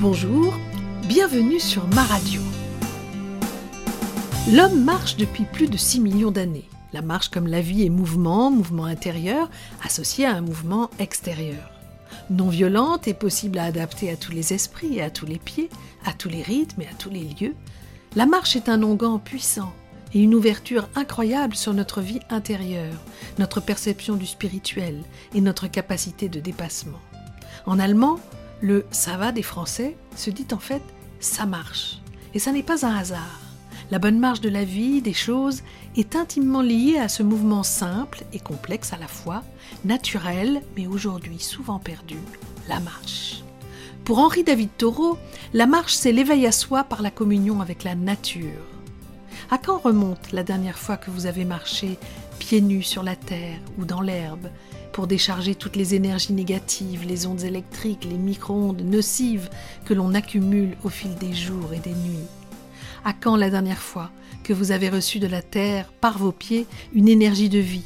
Bonjour, bienvenue sur ma radio. L'homme marche depuis plus de 6 millions d'années. La marche comme la vie est mouvement, mouvement intérieur, associé à un mouvement extérieur. Non violente et possible à adapter à tous les esprits et à tous les pieds, à tous les rythmes et à tous les lieux. La marche est un onguent puissant et une ouverture incroyable sur notre vie intérieure, notre perception du spirituel et notre capacité de dépassement. En allemand, le ça va des Français se dit en fait ça marche. Et ça n'est pas un hasard. La bonne marche de la vie, des choses, est intimement liée à ce mouvement simple et complexe à la fois, naturel, mais aujourd'hui souvent perdu, la marche. Pour Henri David Thoreau, la marche, c'est l'éveil à soi par la communion avec la nature. À quand remonte la dernière fois que vous avez marché pieds nus sur la terre ou dans l'herbe pour décharger toutes les énergies négatives, les ondes électriques, les micro-ondes nocives que l'on accumule au fil des jours et des nuits. À quand la dernière fois que vous avez reçu de la terre, par vos pieds, une énergie de vie,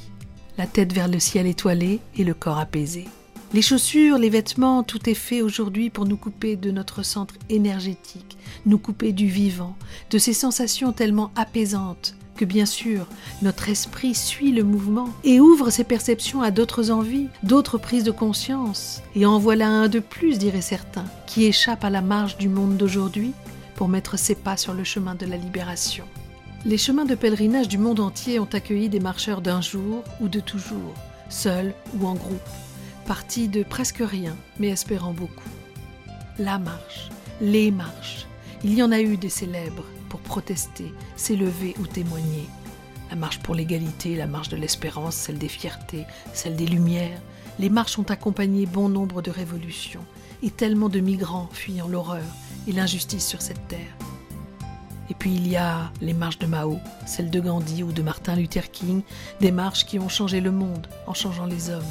la tête vers le ciel étoilé et le corps apaisé? Les chaussures, les vêtements, tout est fait aujourd'hui pour nous couper de notre centre énergétique, nous couper du vivant, de ces sensations tellement apaisantes bien sûr notre esprit suit le mouvement et ouvre ses perceptions à d'autres envies, d'autres prises de conscience. Et en voilà un de plus, diraient certains, qui échappe à la marge du monde d'aujourd'hui pour mettre ses pas sur le chemin de la libération. Les chemins de pèlerinage du monde entier ont accueilli des marcheurs d'un jour ou de toujours, seuls ou en groupe parti de presque rien, mais espérant beaucoup. La marche, les marches, il y en a eu des célèbres pour protester, s'élever ou témoigner. La marche pour l'égalité, la marche de l'espérance, celle des fiertés, celle des lumières. Les marches ont accompagné bon nombre de révolutions et tellement de migrants fuyant l'horreur et l'injustice sur cette terre. Et puis il y a les marches de Mao, celles de Gandhi ou de Martin Luther King, des marches qui ont changé le monde en changeant les hommes.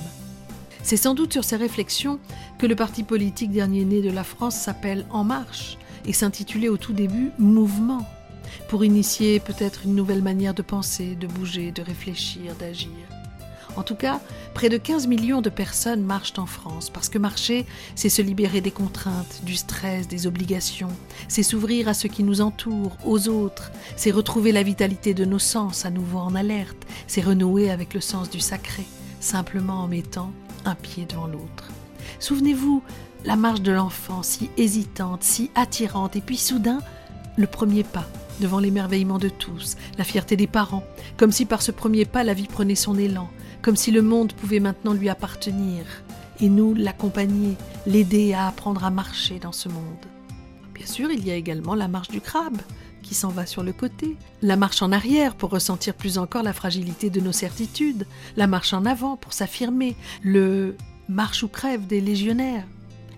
C'est sans doute sur ces réflexions que le parti politique dernier né de la France s'appelle En Marche et s'intitulait au tout début Mouvement, pour initier peut-être une nouvelle manière de penser, de bouger, de réfléchir, d'agir. En tout cas, près de 15 millions de personnes marchent en France, parce que marcher, c'est se libérer des contraintes, du stress, des obligations, c'est s'ouvrir à ce qui nous entoure, aux autres, c'est retrouver la vitalité de nos sens à nouveau en alerte, c'est renouer avec le sens du sacré, simplement en mettant un pied devant l'autre. Souvenez-vous, la marche de l'enfant, si hésitante, si attirante, et puis soudain, le premier pas, devant l'émerveillement de tous, la fierté des parents, comme si par ce premier pas la vie prenait son élan, comme si le monde pouvait maintenant lui appartenir, et nous l'accompagner, l'aider à apprendre à marcher dans ce monde. Bien sûr, il y a également la marche du crabe, qui s'en va sur le côté, la marche en arrière pour ressentir plus encore la fragilité de nos certitudes, la marche en avant pour s'affirmer, le marche ou crève des légionnaires.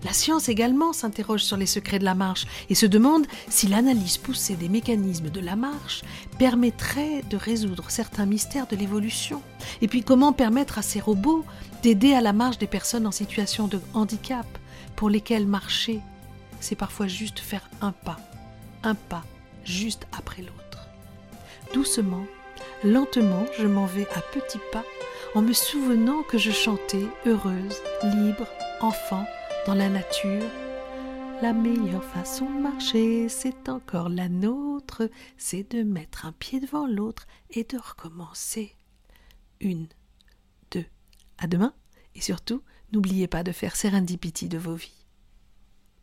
La science également s'interroge sur les secrets de la marche et se demande si l'analyse poussée des mécanismes de la marche permettrait de résoudre certains mystères de l'évolution. Et puis comment permettre à ces robots d'aider à la marche des personnes en situation de handicap pour lesquelles marcher, c'est parfois juste faire un pas, un pas juste après l'autre. Doucement, lentement, je m'en vais à petits pas en me souvenant que je chantais heureuse, libre, enfant, dans la nature. La meilleure façon de marcher, c'est encore la nôtre, c'est de mettre un pied devant l'autre et de recommencer. Une, deux, à demain, et surtout, n'oubliez pas de faire serendipity de vos vies.